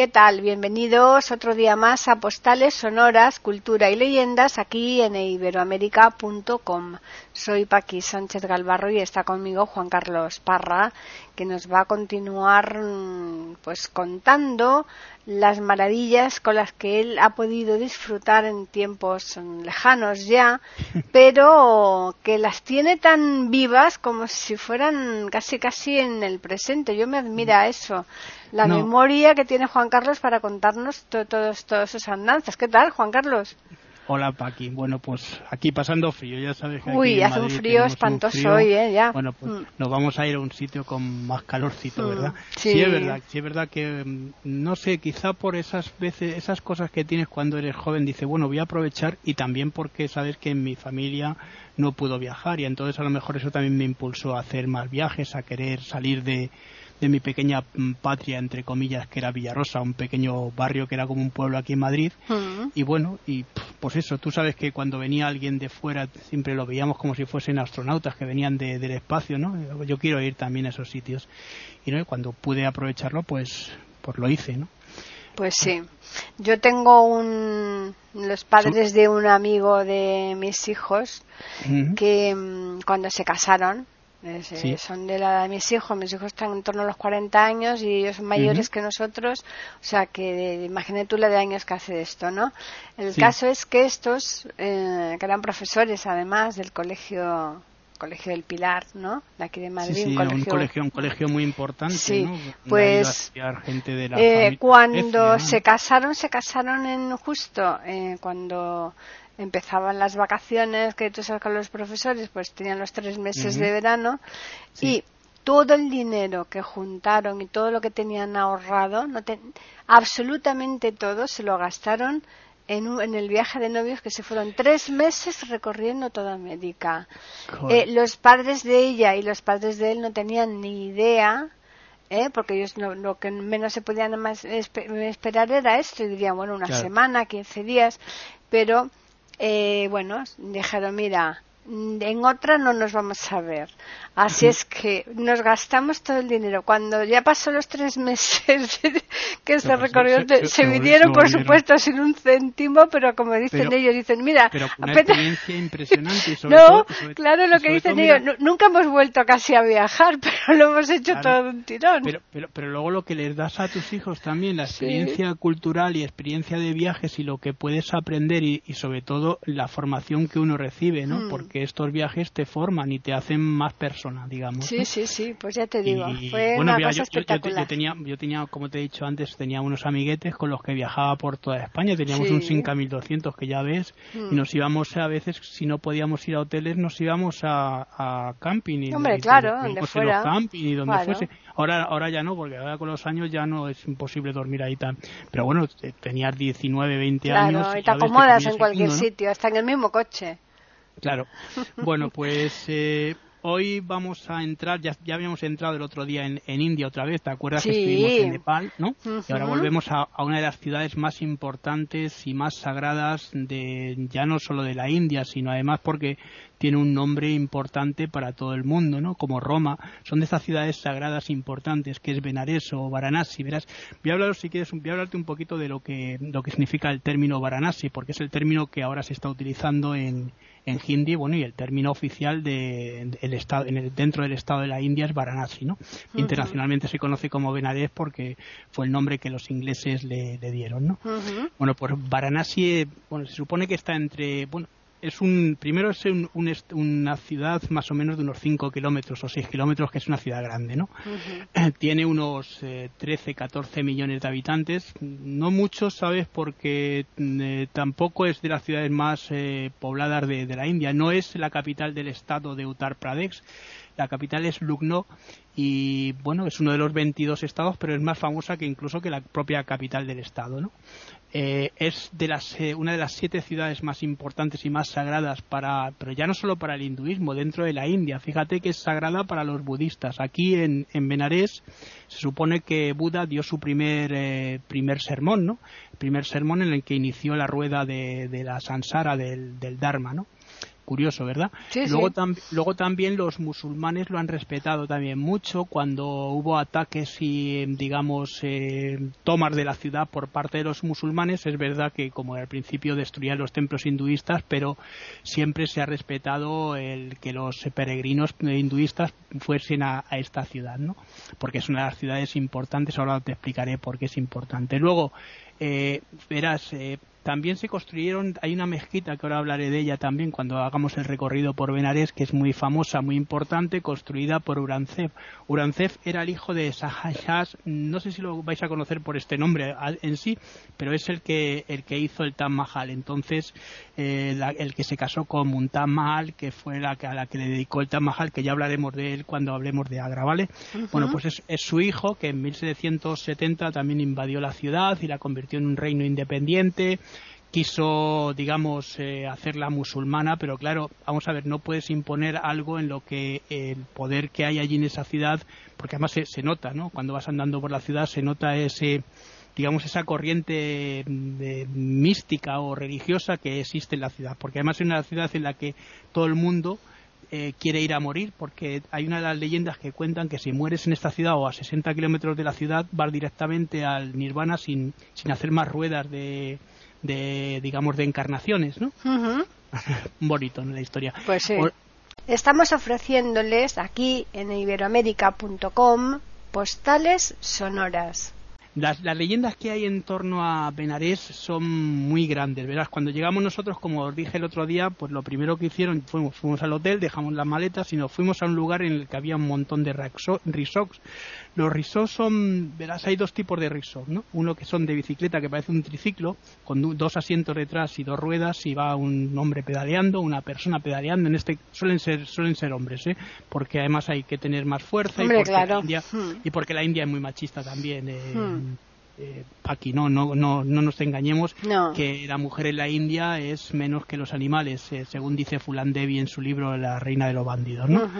¿Qué tal? Bienvenidos otro día más a Postales Sonoras, Cultura y Leyendas aquí en iberoamérica.com. Soy Paqui Sánchez Galvarro y está conmigo Juan Carlos Parra, que nos va a continuar mm, pues contando las maravillas con las que él ha podido disfrutar en tiempos mm, lejanos ya, pero que las tiene tan vivas como si fueran casi casi en el presente. Yo me admira eso la memoria que tiene Juan Carlos para contarnos todos todas sus andanzas. ¿Qué tal, Juan Carlos? Hola, Paqui. Bueno, pues aquí pasando frío, ya sabes que Uy, hace un frío espantoso hoy, ¿eh? Ya. Bueno, pues mm. nos vamos a ir a un sitio con más calorcito, mm, ¿verdad? Sí. es verdad, sí es verdad que, mm, no sé, quizá por esas veces, esas cosas que tienes cuando eres joven, dice, bueno, voy a aprovechar y también porque sabes que en mi familia no puedo viajar y entonces a lo mejor eso también me impulsó a hacer más viajes, a querer salir de de mi pequeña mm, patria, entre comillas, que era Villarosa, un pequeño barrio que era como un pueblo aquí en Madrid. Mm. Y bueno, y pues eso, tú sabes que cuando venía alguien de fuera siempre lo veíamos como si fuesen astronautas que venían del espacio, ¿no? Yo quiero ir también a esos sitios. Y ¿no? cuando pude aprovecharlo, pues, pues lo hice, ¿no? Pues sí. Yo tengo un, los padres de un amigo de mis hijos que mm, cuando se casaron, eh, son de la de mis hijos, mis hijos están en torno a los 40 años y ellos son mayores que nosotros, o sea que imagínate tú la de años que hace esto, ¿no? El caso es que estos, eh, que eran profesores además del colegio Colegio del Pilar, ¿no? De aquí de Madrid. un, colegio... un, colegio, muy importante, sí, Pues eh, cuando se casaron, se casaron en justo eh, cuando empezaban las vacaciones, que tú sabes que los profesores pues tenían los tres meses de verano y todo el dinero que juntaron y todo lo que tenían ahorrado, no absolutamente todo se lo gastaron en, en, el viaje de novios que se fueron tres meses recorriendo toda América. Eh, los padres de ella y los padres de él no tenían ni idea, eh, porque ellos lo que menos se podían más esperar era esto, y dirían, bueno, una semana, quince días, pero eh, bueno, dijeron, mira, en otra no nos vamos a ver. Así es que nos gastamos todo el dinero. Cuando ya pasó los tres meses que se recorrió, se, vinieron, por supuesto, sin un céntimo, pero como dicen ellos, dicen, mira, pero una experiencia impresionante. no, claro, lo que dicen ellos, nunca hemos vuelto casi a viajar, pero lo hemos hecho todo un tirón. Pero, pero, pero luego lo que les das a tus hijos también, la experiencia cultural y experiencia de viajes y lo que puedes aprender y, sobre todo la formación que uno recibe, ¿no? Hmm. Porque estos viajes te forman y te hacen más persona, digamos. Sí, sí, sí, pues ya te digo, fue una cosa yo, espectacular. Yo, tenía, yo tenía, como te he dicho antes, tenía unos amiguetes con los que viajaba por toda España, teníamos un Sinca 1200 que ya ves, y mm. nos íbamos a veces, si no podíamos ir a hoteles, nos íbamos a, a camping. Y, Hombre, claro, donde fuera. Camping y donde fuese. Ahora, ahora ya no, porque ahora con los años ya no es imposible dormir ahí tan. Pero bueno, tenías 19, 20 años. Claro, y te acomodas en cualquier sitio, hasta en el mismo coche. Claro. Bueno, pues eh, hoy vamos a entrar, ya, ya habíamos entrado el otro día en, India otra vez, ¿te acuerdas que estuvimos en Nepal, no? Y ahora volvemos a, una de las ciudades más importantes y más sagradas de ya no solo de la India, sino además porque tiene un nombre importante para todo el mundo, ¿no? Como Roma, son de estas ciudades sagradas importantes, que es Benares o Varanasi, verás. Voy a hablar, si quieres, voy a hablarte un poquito de lo que, lo que significa el término Varanasi, porque es el término que ahora se está utilizando en, en hindi, bueno, y el término oficial de, el estado, en el, dentro del estado de la India es Varanasi, ¿no? Internacionalmente se conoce como Benares porque fue el nombre que los ingleses le, dieron, ¿no? Bueno, pues Varanasi, bueno, se supone que está entre, bueno, es un primero es una ciudad más o menos de unos 5 kilómetros o 6 kilómetros que es una ciudad grande no tiene unos 13 eh, 14 millones de habitantes. No muchos sabes porque eh, tampoco es de las ciudades más eh, pobladas de, la India. No es la capital del estado de Uttar Pradesh. La capital es Lucknow y bueno, es uno de los 22 estados, pero es más famosa que incluso que la propia capital del estado, ¿no? Eh, es de las, eh, una de las siete ciudades más importantes y más sagradas para, pero ya no solo para el hinduismo, dentro de la India. Fíjate que es sagrada para los budistas. Aquí en, en Benares se supone que Buda dio su primer, eh, primer sermón, ¿no? El primer sermón en el que inició la rueda de, de la sansara del, del Dharma, ¿no? Curioso, ¿verdad? luego, luego también los musulmanes lo han respetado también mucho cuando hubo ataques y, digamos, eh, tomas de la ciudad por parte de los musulmanes. Es verdad que, como al principio, destruían los templos hinduistas, pero siempre se ha respetado el que los peregrinos hinduistas fuesen a, esta ciudad, ¿no? Porque es una de las ciudades importantes. Ahora te explicaré por qué es importante. Luego, eh, verás, eh, también se construyeron, hay una mezquita que ahora hablaré de ella también cuando hagamos el recorrido por Benares, que es muy famosa, muy importante, construida por Uranzef. Uranzef era el hijo de Shahshas, no sé si lo vais a conocer por este nombre en sí, pero es el que, el que hizo el Taj Mahal. Entonces, eh, el que se casó con Muntam Mahal, que fue la que, a la que le dedicó el Taj Mahal, que ya hablaremos de él cuando hablemos de Agra, ¿vale? Bueno, pues es, es su hijo que en 1770 también invadió la ciudad y la convirtió en un reino independiente quiso, digamos, eh, hacerla musulmana, pero claro, vamos a ver, no puedes imponer algo en lo que el poder que hay allí en esa ciudad, porque además se, nota, ¿no? Cuando vas andando por la ciudad se nota ese, digamos, esa corriente mística o religiosa que existe en la ciudad, porque además es una ciudad en la que todo el mundo eh, quiere ir a morir, porque hay una de las leyendas que cuentan que si mueres en esta ciudad o a 60 kilómetros de la ciudad, vas directamente al nirvana sin, sin hacer más ruedas de, de digamos de encarnaciones, ¿no? Bonito en la historia. Pues sí. Estamos ofreciéndoles aquí en iberoamérica.com postales sonoras. Las, leyendas que hay en torno a Benarés son muy grandes, verás. Cuando llegamos nosotros, como os dije el otro día, pues lo primero que hicieron fuimos, fuimos al hotel, dejamos las maletas y nos fuimos a un lugar en el que había un montón de resorts los risos son, verás, hay dos tipos de risos, ¿no? Uno que son de bicicleta, que parece un triciclo, con dos asientos detrás y dos ruedas, y va un hombre pedaleando, una persona pedaleando. En este suelen ser suelen ser hombres, ¿eh? Porque además hay que tener más fuerza y, porque la India, hmm. y porque la India es muy machista también. Eh, hmm. Eh, aquí no, no, no, no nos engañemos que la mujer en la India es menos que los animales, eh, según dice Fulan Devi en su libro La reina de los bandidos, ¿no?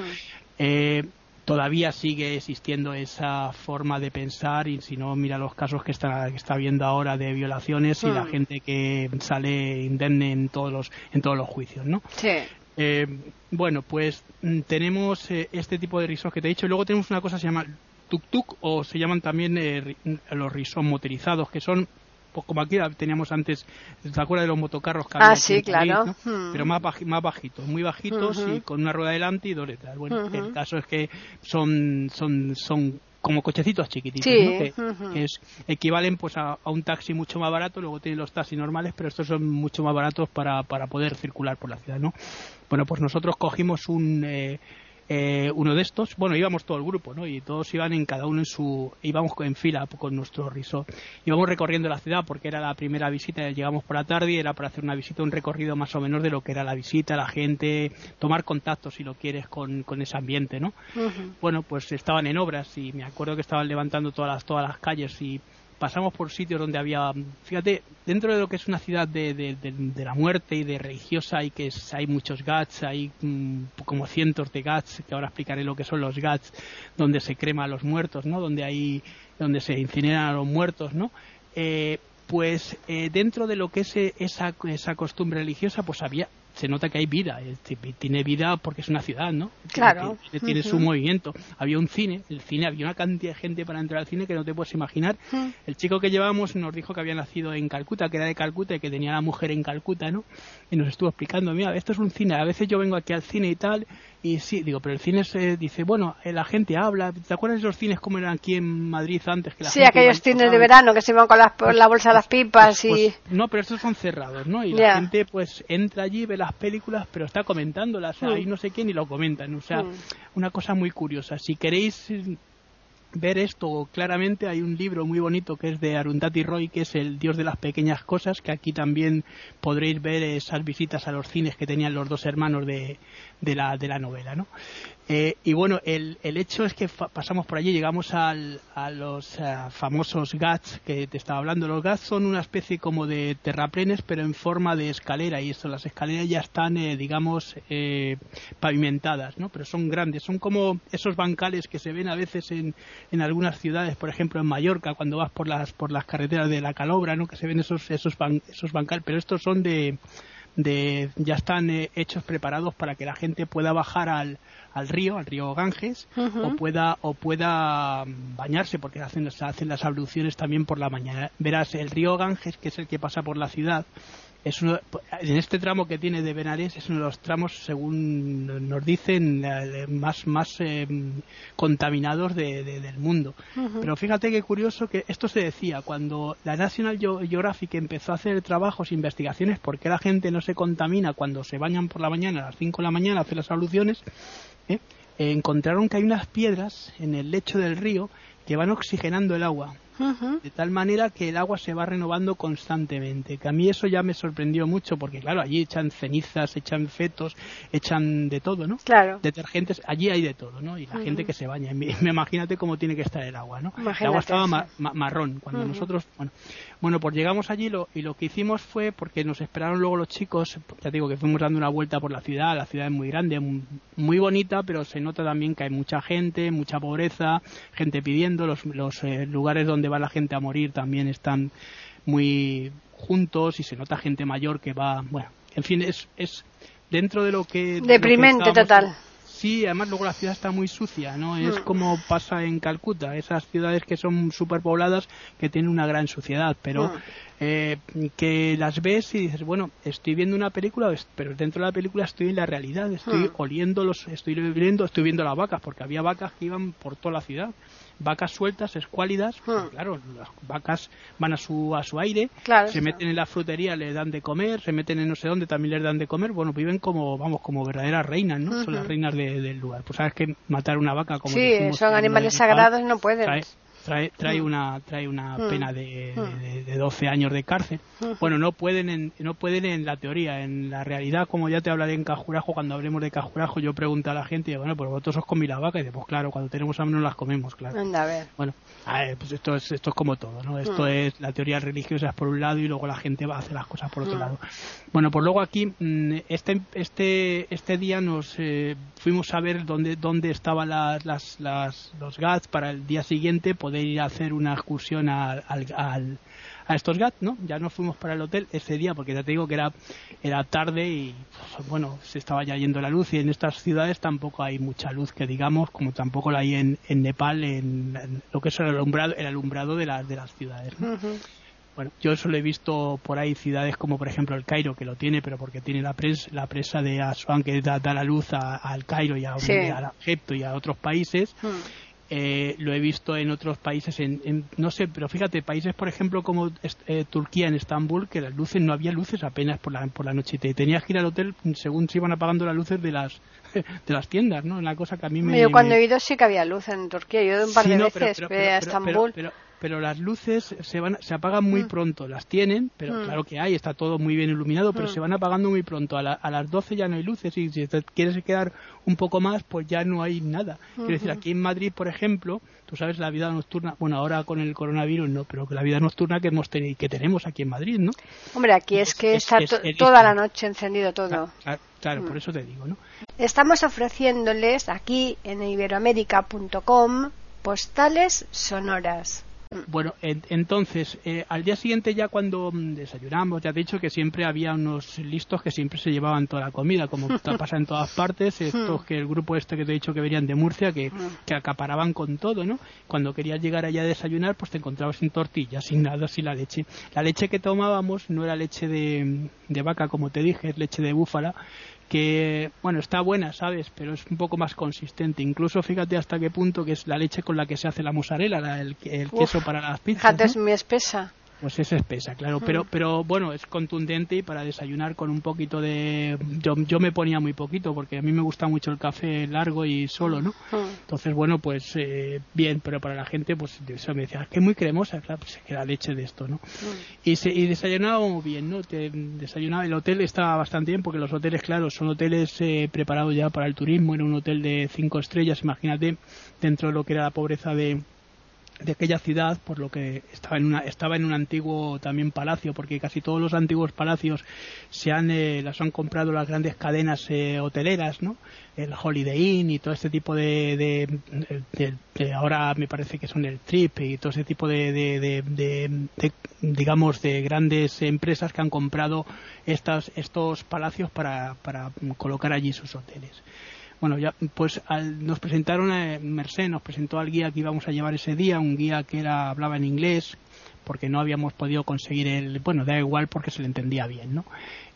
eh, todavía sigue existiendo esa forma de pensar y si no mira los casos que está que está viendo ahora de violaciones y la hmm. gente que sale indemne en todos los en todos los juicios no sí. Eh, bueno pues mm, tenemos eh, este tipo de risos que te he dicho y luego tenemos una cosa que se llama tuk tuk o se llaman también eh, los risos motorizados que son pues como aquí teníamos antes, ¿te acuerdas de los motocarros que Ah, sí, claro. Hmm. Pero más, más bajitos, muy bajitos y con una rueda delante y dos detrás. Bueno, el caso es que son, son, son como cochecitos chiquititos, que, es, equivalen pues a, un taxi mucho más barato, luego tienen los taxis normales, pero estos son mucho más baratos para, para poder circular por la ciudad, ¿no? Bueno, pues nosotros cogimos un... Eh, eh, uno de estos, bueno, íbamos todo el grupo, ¿no? Y todos iban en cada uno en su, íbamos en fila con nuestro resort. Íbamos recorriendo la ciudad porque era la primera visita, llegamos por la tarde y era para hacer una visita, un recorrido más o menos de lo que era la visita, la gente, tomar contacto si lo quieres con, con ese ambiente, ¿no? Bueno, pues estaban en obras y me acuerdo que estaban levantando todas las, todas las calles y pasamos por sitios donde había, fíjate, dentro de lo que es una ciudad de, de, la muerte y de religiosa, y que hay muchos gats, hay mm, como cientos de gats, que ahora explicaré lo que son los gats, donde se crema a los muertos, ¿no? Donde hay, donde se incineran a los muertos, ¿no? Eh, pues eh, dentro de lo que es eh, esa, esa costumbre religiosa, pues había se nota que hay vida, tiene vida porque es una ciudad, ¿no? Claro. Tiene, su movimiento. Había un cine, el cine, había una cantidad de gente para entrar al cine que no te puedes imaginar. El chico que llevábamos nos dijo que había nacido en Calcuta, que era de Calcuta y que tenía la mujer en Calcuta, ¿no? Y nos estuvo explicando, mira, esto es un cine, a veces yo vengo aquí al cine y tal, y sí, digo, pero el cine se dice, bueno, eh, la gente habla. ¿Te acuerdas de los cines como eran aquí en Madrid antes? Que la sí, aquellos cines de verano que se iban con la pues, bolsa de las pues, pipas y... Pues, no, pero estos son cerrados, ¿no? Y la gente pues entra allí, ve las películas, pero está comentándolas. Sea, ahí no sé quién y lo comentan. O sea, mm. una cosa muy curiosa. Si queréis ver esto claramente hay un libro muy bonito que es de Arundhati Roy que es el dios de las pequeñas cosas que aquí también podréis ver esas visitas a los cines que tenían los dos hermanos de, de, la, de la novela ¿no? Eh, y bueno, el, el, hecho es que pasamos por allí, llegamos al, a los eh, famosos GATS que te estaba hablando. Los GATS son una especie como de terraplenes, pero en forma de escalera. Y esto, las escaleras ya están, eh, digamos, pavimentadas, ¿no? Pero son grandes, son como esos bancales que se ven a veces en, en algunas ciudades, por ejemplo en Mallorca, cuando vas por las, por las carreteras de la Calobra, ¿no? Que se ven esos, esos, esos bancales, pero estos son de, de ya están hechos preparados para que la gente pueda bajar al, al río, al río Ganges, o pueda o pueda bañarse porque hacen, hacen las abluciones también por la mañana. Verás, el río Ganges, que es el que pasa por la ciudad, es uno, en este tramo que tiene de Benares es uno de los tramos, según nos dicen, eh, más, más eh, contaminados del mundo. Pero fíjate qué curioso que esto se decía cuando la National Geographic empezó a hacer trabajos, investigaciones, por qué la gente no se contamina cuando se bañan por la mañana, a las 5 de la mañana, hace las abluciones, ¿eh? encontraron que hay unas piedras en el lecho del río que van oxigenando el agua de tal manera que el agua se va renovando constantemente. Que a mí eso ya me sorprendió mucho porque, claro, allí echan cenizas, echan fetos, echan de todo, ¿no? Claro. Detergentes, allí hay de todo, ¿no? Y la gente que se baña. Me, imagínate cómo tiene que estar el agua, ¿no? el agua estaba marrón. Cuando nosotros, bueno, bueno, pues llegamos allí lo, y lo que hicimos fue, porque nos esperaron luego los chicos, ya digo que fuimos dando una vuelta por la ciudad, la ciudad es muy grande, muy bonita, pero se nota también que hay mucha gente, mucha pobreza, gente pidiendo, los, los eh, lugares donde va la gente a morir también están muy juntos y se nota gente mayor que va, bueno, en fin, es, es dentro de lo que... Deprimente total. Sí, además luego la ciudad está muy sucia, ¿no? Es hmm. como pasa en Calcuta, esas ciudades que son superpobladas que tienen una gran suciedad, pero hmm. eh, que las ves y dices, bueno, estoy viendo una película, pero dentro de la película estoy en la realidad, estoy hmm. oliendo los, estoy viendo, estoy viendo las vacas, porque había vacas que iban por toda la ciudad vacas sueltas, escuálidas, pues hmm. claro, las vacas van a su, a su aire, se meten en la frutería, le dan de comer, se meten en no sé dónde, también les dan de comer, bueno, viven como, vamos, como verdaderas reinas, ¿no? Son las reinas del lugar. Pues sabes que matar una vaca como... Sí, son animales sagrados, no pueden trae, trae mm. una, trae una mm. pena de, mm. de, 12 años de cárcel. Bueno, no pueden, en, no pueden en la teoría, en la realidad, como ya te hablaré en Cajurajo, cuando hablemos de Cajurajo, yo pregunto a la gente, y bueno, pues vosotros os comí la vaca, y digo, pues claro, cuando tenemos hambre no las comemos, claro. Anda, a ver. Bueno, pues esto es, esto es como todo, ¿no? Esto es la teoría religiosa es por un lado y luego la gente va a hacer las cosas por otro lado. Bueno, pues luego aquí, este, este, este día nos eh, fuimos a ver dónde, dónde estaban las, las, las, los GATS para el día siguiente, poder ir a hacer una excursión al, a estos GAT, ¿no? Ya no fuimos para el hotel ese día porque ya te digo que era, era tarde y pues, bueno, se estaba ya yendo la luz y en estas ciudades tampoco hay mucha luz que digamos, como tampoco la hay en, en Nepal, en, lo que es el alumbrado, el alumbrado de, de las ciudades. Bueno, yo eso lo he visto por ahí ciudades como por ejemplo el Cairo que lo tiene, pero porque tiene la presa, la presa de Asuán que da, la luz al Cairo y a, Egipto y a otros países. Eh, lo he visto en otros países, en, no sé, pero fíjate, países por ejemplo como eh, Turquía, en Estambul, que las luces no había luces apenas por la, por la noche. Te tenías que ir al hotel según se iban apagando las luces de las de las tiendas, ¿no? Una cosa que a mí me. Yo cuando he ido sí que había luz en Turquía, yo he ido un par de veces a Estambul pero las luces se van se apagan muy mm. pronto las tienen pero mm. claro que hay está todo muy bien iluminado pero mm. se van apagando muy pronto a, a, las 12 ya no hay luces y si te quieres quedar un poco más pues ya no hay nada quiero decir aquí en Madrid por ejemplo tú sabes la vida nocturna bueno ahora con el coronavirus no pero la vida nocturna que hemos tenido que tenemos aquí en Madrid no hombre aquí es que está toda la noche encendido todo claro, por eso te digo no estamos ofreciéndoles aquí en iberoamérica.com postales sonoras bueno, entonces, eh, al día siguiente ya cuando mm, desayunamos, ya te he dicho que siempre había unos listos que siempre se llevaban toda la comida, como pasa en todas partes, estos que el grupo este que te he dicho que venían de Murcia, que, que acaparaban con todo, ¿no? Cuando querías llegar allá a desayunar, pues te encontrabas sin tortillas, sin nada, sin la leche. La leche que tomábamos no era leche de, de vaca, como te dije, es leche de búfala, que, bueno, está buena, ¿sabes? Pero es un poco más consistente. Incluso fíjate hasta qué punto que es la leche con la que se hace la mozzarella, el, queso para las pizzas. Fíjate, es muy espesa. Pues es espesa, claro, mm. pero pero bueno, es contundente y para desayunar con un poquito de yo, yo me ponía muy poquito porque a mí me gusta mucho el café largo y solo, ¿no? Mm. Entonces, bueno, pues eh, bien, pero para la gente pues eso me decía, que es muy cremosa, claro, pues que la leche de esto, ¿no? Mm. Y se, y desayunábamos bien, ¿no? desayunaba el hotel estaba bastante bien porque los hoteles, claro, son hoteles eh, preparados ya para el turismo, era un hotel de cinco estrellas, imagínate, dentro de lo que era la pobreza de de aquella ciudad, por lo que estaba en, una, estaba en un antiguo también palacio, porque casi todos los antiguos palacios se han, eh, las han comprado las grandes cadenas eh, hoteleras, ¿no? El Holiday Inn y todo este tipo de, de, ahora me parece que son el Trip y todo ese tipo de, digamos, de grandes empresas que han comprado estas, estos palacios para, para colocar allí sus hoteles. Bueno, ya pues nos presentaron, a Merced nos presentó al guía que íbamos a llevar ese día, un guía que era hablaba en inglés, porque no habíamos podido conseguir el, bueno, da igual porque se le entendía bien, ¿no?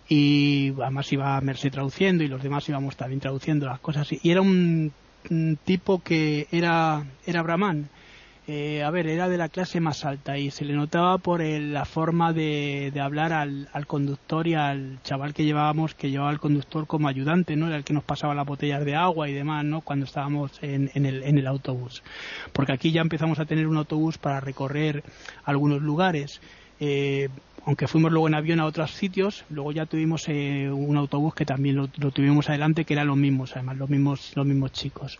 Y además iba Merced traduciendo y los demás íbamos también traduciendo las cosas. Y era un, un tipo que era, era brahman, eh, a ver, era de la clase más alta y se le notaba por la forma de, hablar al, conductor y al chaval que llevábamos, que llevaba al conductor como ayudante, ¿no? Era el que nos pasaba las botellas de agua y demás, ¿no? Cuando estábamos en, el, autobús. Porque aquí ya empezamos a tener un autobús para recorrer algunos lugares. Eh, aunque fuimos luego en avión a otros sitios, luego ya tuvimos eh, un autobús que también lo, lo, tuvimos adelante, que eran los mismos, además, los mismos, los mismos chicos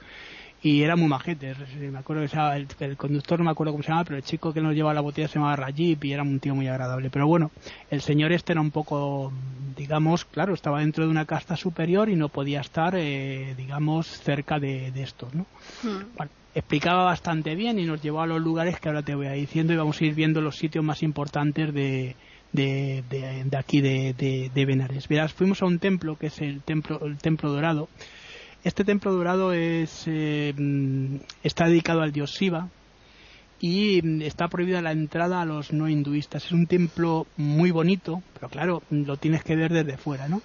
y era muy majete. Me acuerdo que el, conductor no me acuerdo cómo se llamaba, pero el chico que nos llevaba la botella se llamaba Rajib y era un tío muy agradable. Pero bueno, el señor este era un poco, digamos, claro, estaba dentro de una casta superior y no podía estar, eh, digamos, cerca de, estos, ¿no? Hmm. explicaba bastante bien y nos llevó a los lugares que ahora te voy a ir diciendo y vamos a ir viendo los sitios más importantes de, de, de, aquí de, de, Benares. Verás, fuimos a un templo que es el templo, el templo dorado este templo dorado es, eh, está dedicado al dios Shiva y está prohibida la entrada a los no hinduistas. Es un templo muy bonito, pero claro, lo tienes que ver desde fuera, ¿no?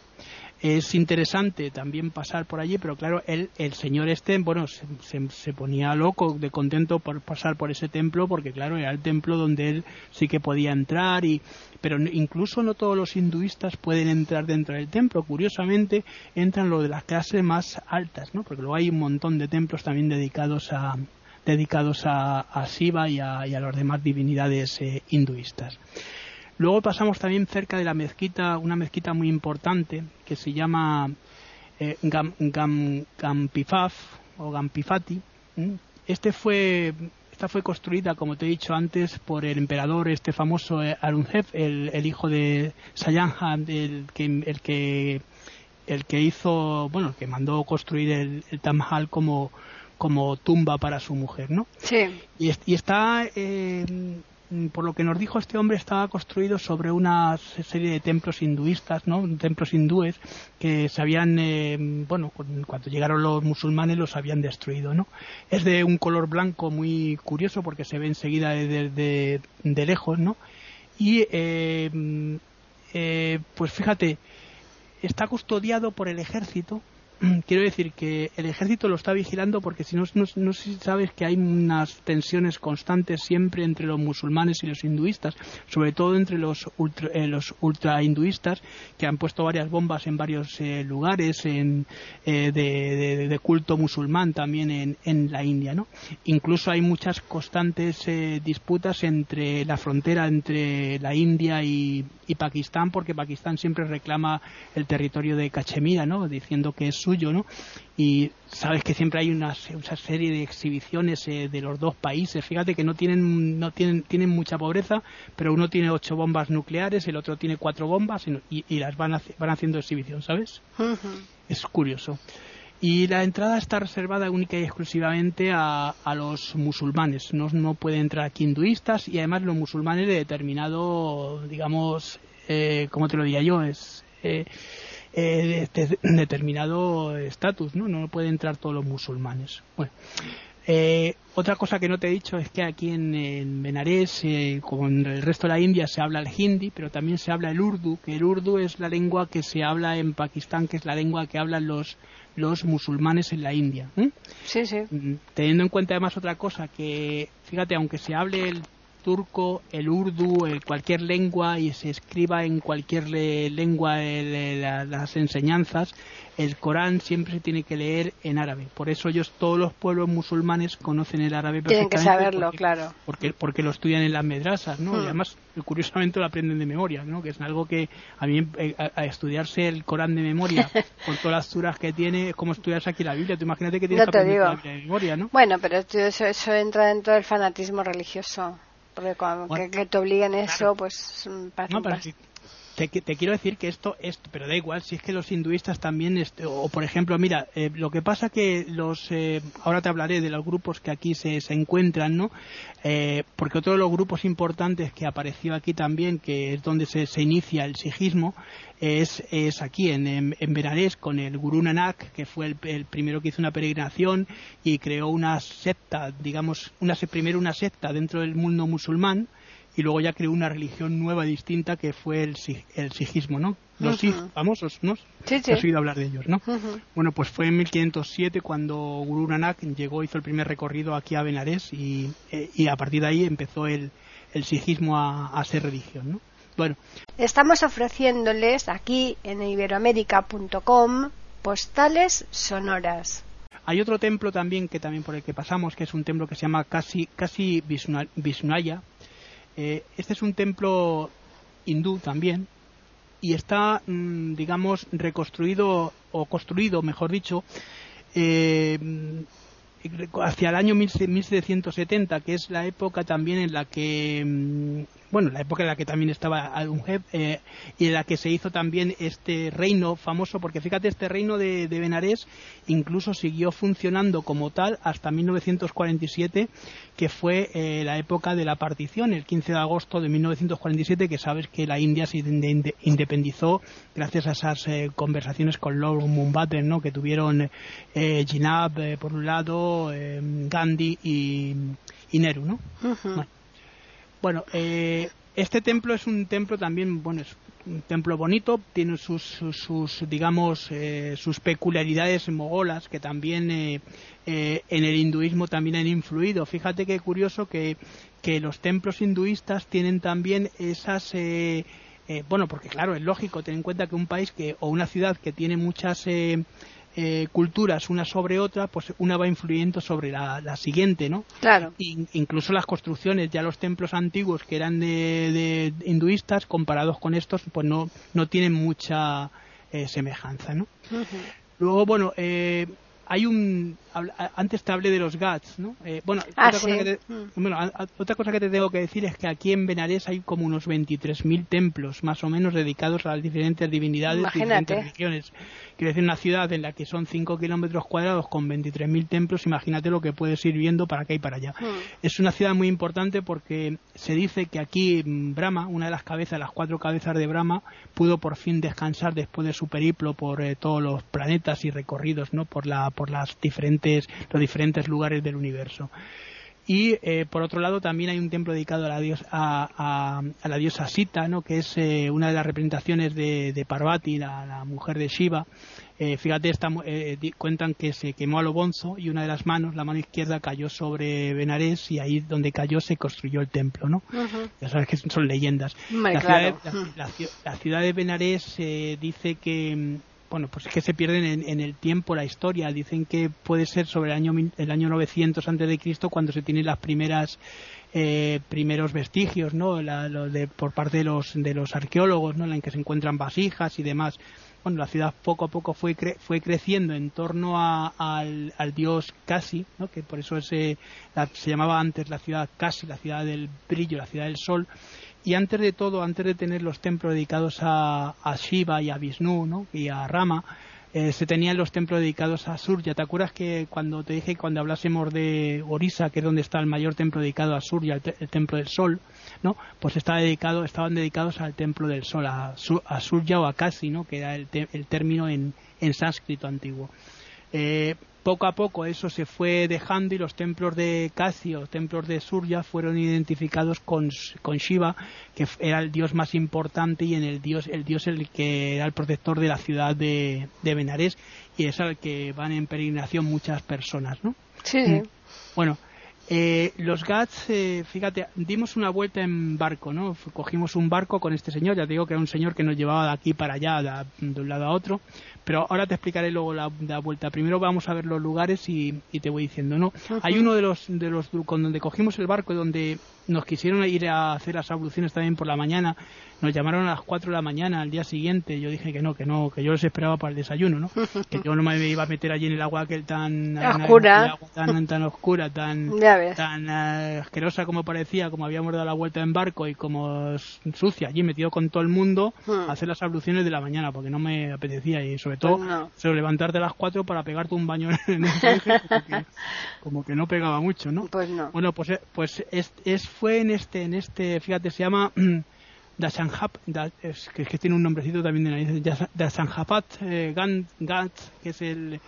Es interesante también pasar por allí, pero claro, el, el señor este, bueno, se, ponía loco de contento por pasar por ese templo, porque claro, era el templo donde él sí que podía entrar, y, pero incluso no todos los hinduistas pueden entrar dentro del templo. Curiosamente, entran los de las clases más altas, ¿no? Porque luego hay un montón de templos también dedicados a dedicados a, a Shiva y a, y a las demás divinidades eh, hinduistas. Luego pasamos también cerca de la mezquita, una mezquita muy importante que se llama eh, Gampifaf o Gampifati. Este fue, esta fue construida, como te he dicho antes, por el emperador este famoso eh, Arunheb, el, el hijo de Sayanja, el que, el que el que hizo, bueno, el que mandó construir el, el Tamhal como como tumba para su mujer, ¿no? Sí. Y, y está eh, por lo que nos dijo este hombre, estaba construido sobre una serie de templos hinduistas, ¿no? Templos hindúes que se habían, eh, bueno, cuando llegaron los musulmanes los habían destruido, ¿no? Es de un color blanco muy curioso porque se ve enseguida de, de, lejos, ¿no? Y, eh, mm, eh, pues fíjate, está custodiado por el ejército quiero decir que el ejército lo está vigilando porque si no, no, sabes que hay unas tensiones constantes siempre entre los musulmanes y los hinduistas, sobre todo entre los ultra, eh, los ultra hinduistas que han puesto varias bombas en varios eh, lugares en, eh, de, culto musulmán también en, en, la India, ¿no? Incluso hay muchas constantes disputas entre la frontera entre la India y, y Pakistán porque Pakistán siempre reclama el territorio de Cachemira, ¿no? Diciendo que es suyo, ¿no? Y sabes que siempre hay una, serie de exhibiciones eh, de los dos países. Fíjate que no tienen, no tienen, tienen mucha pobreza, pero uno tiene ocho bombas nucleares, el otro tiene cuatro bombas y, las van, van haciendo exhibición, ¿sabes? Es curioso. Y la entrada está reservada única y exclusivamente a, a los musulmanes. No, no pueden entrar aquí hinduistas y además los musulmanes de determinado, digamos, eh, ¿cómo te lo diría yo? Es, eh, eh, determinado estatus, ¿no? No pueden entrar todos los musulmanes. Bueno, eh, otra cosa que no te he dicho es que aquí en, en Benares, eh, como en el resto de la India, se habla el hindi, pero también se habla el urdu, que el urdu es la lengua que se habla en Pakistán, que es la lengua que hablan los, los musulmanes en la India. Sí, sí. Mm, teniendo en cuenta además otra cosa, que fíjate, aunque se hable el turco, el urdu, cualquier lengua y se escriba en cualquier lengua las enseñanzas, el Corán siempre se tiene que leer en árabe. Por eso ellos, todos los pueblos musulmanes conocen el árabe perfectamente. Tienen que saberlo, claro. Porque, porque lo estudian en las medrasas, ¿no? Y hmm. además, curiosamente lo aprenden de memoria, ¿no? Que es algo que a mí, eh, a, estudiarse el Corán de memoria, con todas las suras que tiene, es como estudiarse aquí la Biblia. Tú imagínate que tienes que aprender la Biblia de memoria, ¿no? Bueno, pero eso, eso entra dentro del fanatismo religioso. Porque cuando, que, te obliguen eso, pues... No, pero te, quiero decir que esto, esto, pero da igual, si es que los hinduistas también, este, o por ejemplo, mira, eh, lo que pasa que los, eh, ahora te hablaré de los grupos que aquí se, se encuentran, ¿no? Eh, porque otro de los grupos importantes que apareció aquí también, que es donde se, se inicia el sijismo, es, es aquí en, en, Benares con el Guru Nanak, que fue el, primero que hizo una peregrinación y creó una secta, digamos, una, primero una secta dentro del mundo musulmán, y luego ya creó una religión nueva distinta que fue el, el sijismo, ¿no? Los famosos, ¿no? Sí, sí. Has oído hablar de ellos, ¿no? Bueno, pues fue en 1507 cuando Guru Nanak llegó, hizo el primer recorrido aquí a Benares y, eh, y a partir de ahí empezó el, el sijismo a, ser religión, ¿no? Bueno. Estamos ofreciéndoles aquí en iberoamérica.com postales sonoras. Hay otro templo también que también por el que pasamos, que es un templo que se llama Casi, Casi Visnaya, eh, este es un templo hindú también y está, mm, digamos, reconstruido o construido, mejor dicho, eh, hacia el año 1770, que es la época también en la que mm, bueno, la época en la que también estaba Adunjeb eh, y en la que se hizo también este reino famoso, porque fíjate, este reino de, de Benarés incluso siguió funcionando como tal hasta 1947, que fue eh, la época de la partición, el 15 de agosto de 1947, que sabes que la India se independizó gracias a esas eh, conversaciones con Lord Mountbatten, ¿no? que tuvieron eh, Jinab por un lado, Gandhi y, Nehru, ¿no? Bueno, eh, este templo es un templo también, bueno, es un templo bonito, tiene sus, sus, digamos, eh, sus peculiaridades mogolas que también eh, en el hinduismo también han influido. Fíjate qué curioso que, que los templos hinduistas tienen también esas, bueno, porque claro, es lógico tener en cuenta que un país que o una ciudad que tiene muchas eh, culturas una sobre otra, pues una va influyendo sobre la, siguiente, ¿no? Claro. incluso las construcciones, ya los templos antiguos que eran de, hinduistas, comparados con estos, pues no, no tienen mucha eh, semejanza, ¿no? Luego, bueno, eh, hay un antes te hablé de los GATS, ¿no? Eh, bueno, ah, otra cosa que te, mm. otra cosa que te tengo que decir es que aquí en Benarés hay como unos 23.000 templos, más o menos, dedicados a las diferentes divinidades y diferentes religiones. Quiero decir, una ciudad en la que son 5 kilómetros cuadrados con 23.000 templos, imagínate lo que puedes ir viendo para acá y para allá. Mm. Es una ciudad muy importante porque se dice que aquí Brahma, una de las cabezas, las cuatro cabezas de Brahma, pudo por fin descansar después de su periplo por eh, todos los planetas y recorridos, ¿no? Por la por las diferentes, los diferentes lugares del universo. Y eh, por otro lado también hay un templo dedicado a la, dios, a, la diosa Sita, ¿no? que es eh, una de las representaciones de, Parvati, la, mujer de Shiva. Eh, fíjate, cuentan que se quemó a lo bonzo y una de las manos, la mano izquierda, cayó sobre Benares y ahí donde cayó se construyó el templo. ¿no? Ya sabes que son leyendas. la, ciudad de, Benares dice que bueno, pues es que se pierden en, el tiempo la historia. Dicen que puede ser sobre el año, el año 900 antes de Cristo cuando se tienen las primeras eh, primeros vestigios, ¿no? de, por parte de los de los arqueólogos, ¿no? En la que se encuentran vasijas y demás. Bueno, la ciudad poco a poco fue fue creciendo en torno al, dios Casi, ¿no? Que por eso se llamaba antes la ciudad Casi, la ciudad del brillo, la ciudad del sol y antes de todo, antes de tener los templos dedicados a, Shiva y a Vishnu ¿no? y a Rama, eh, se tenían los templos dedicados a Surya. ¿Te acuerdas que cuando te dije, cuando hablásemos de Orisa, que es donde está el mayor templo dedicado a Surya, el, templo del sol, ¿no? Pues estaba dedicado, estaban dedicados al templo del sol, a, Surya o a Kasi, ¿no? Que era el, término en, en sánscrito antiguo. Eh, poco a poco eso se fue dejando y los templos de Casio, templos de Surya fueron identificados con, con, Shiva, que era el dios más importante y en el dios el dios el que era el protector de la ciudad de, de Benares y es al que van en peregrinación muchas personas, ¿no? Sí. Mm. Bueno, Eh, los GATS, eh, fíjate, dimos una vuelta en barco, ¿no? Cogimos un barco con este señor, ya te digo que era un señor que nos llevaba de aquí para allá, de, un lado a otro, pero ahora te explicaré luego la, vuelta. Primero vamos a ver los lugares y, te voy diciendo, ¿no? Hay uno de los, de los, con donde cogimos el barco, donde nos quisieron ir a hacer las abluciones también por la mañana, nos llamaron a las 4 de la mañana al día siguiente, yo dije que no, que no, que yo les esperaba para el desayuno, ¿no? que yo no me iba a meter allí en el agua aquel tan oscura, tan, tan oscura, tan, tan eh, asquerosa como parecía, como habíamos dado la vuelta en barco y como sucia, allí metido con todo el mundo hmm. a hacer las abluciones de la mañana, porque no me apetecía y sobre todo pues levantarte a las 4 para pegarte un baño en el como, que, como que no pegaba mucho, ¿no? Pues no. Bueno, pues, eh, pues es, es, fue en este, en este, fíjate, se llama Dasanhap, es, que, tiene un nombrecito también de narices, Dasanhapat eh, Gats, que es el,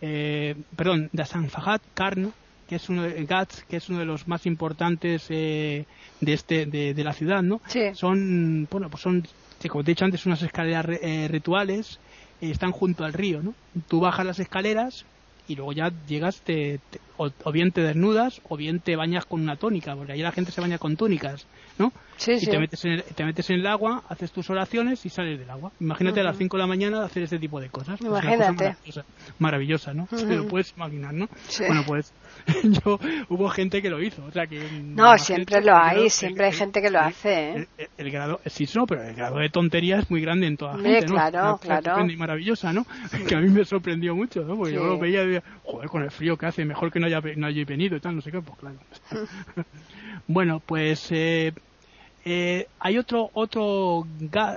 eh, perdón, Dasanfahat Karn, que es uno de Gats, que es uno de los más importantes eh, de este, de, la ciudad, ¿no? Son, bueno, pues son, como te he dicho antes, unas escaleras eh, rituales, están junto al río, ¿no? Tú bajas las escaleras y luego ya llegas, te, o, bien te desnudas o bien te bañas con una tónica, porque allí la gente se baña con túnicas, ¿no? Sí, y Te, metes en el, te metes en el agua, haces tus oraciones y sales del agua. Imagínate a las 5 de la mañana hacer este tipo de cosas. Imagínate. maravillosa, ¿no? Te lo puedes imaginar, ¿no? Bueno, pues yo hubo gente que lo hizo, o sea que no siempre lo hay, siempre hay gente que lo hace. ¿eh? El, grado, sí, no, pero el grado de tontería es muy grande en toda la gente, ¿no? Claro, claro. Y maravillosa, ¿no? Que a mí me sorprendió mucho, ¿no? Porque yo lo veía y decía, joder, con el frío que hace, mejor que no no haya venido y tal, no sé qué, pues claro. bueno, pues eh, eh, hay otro otro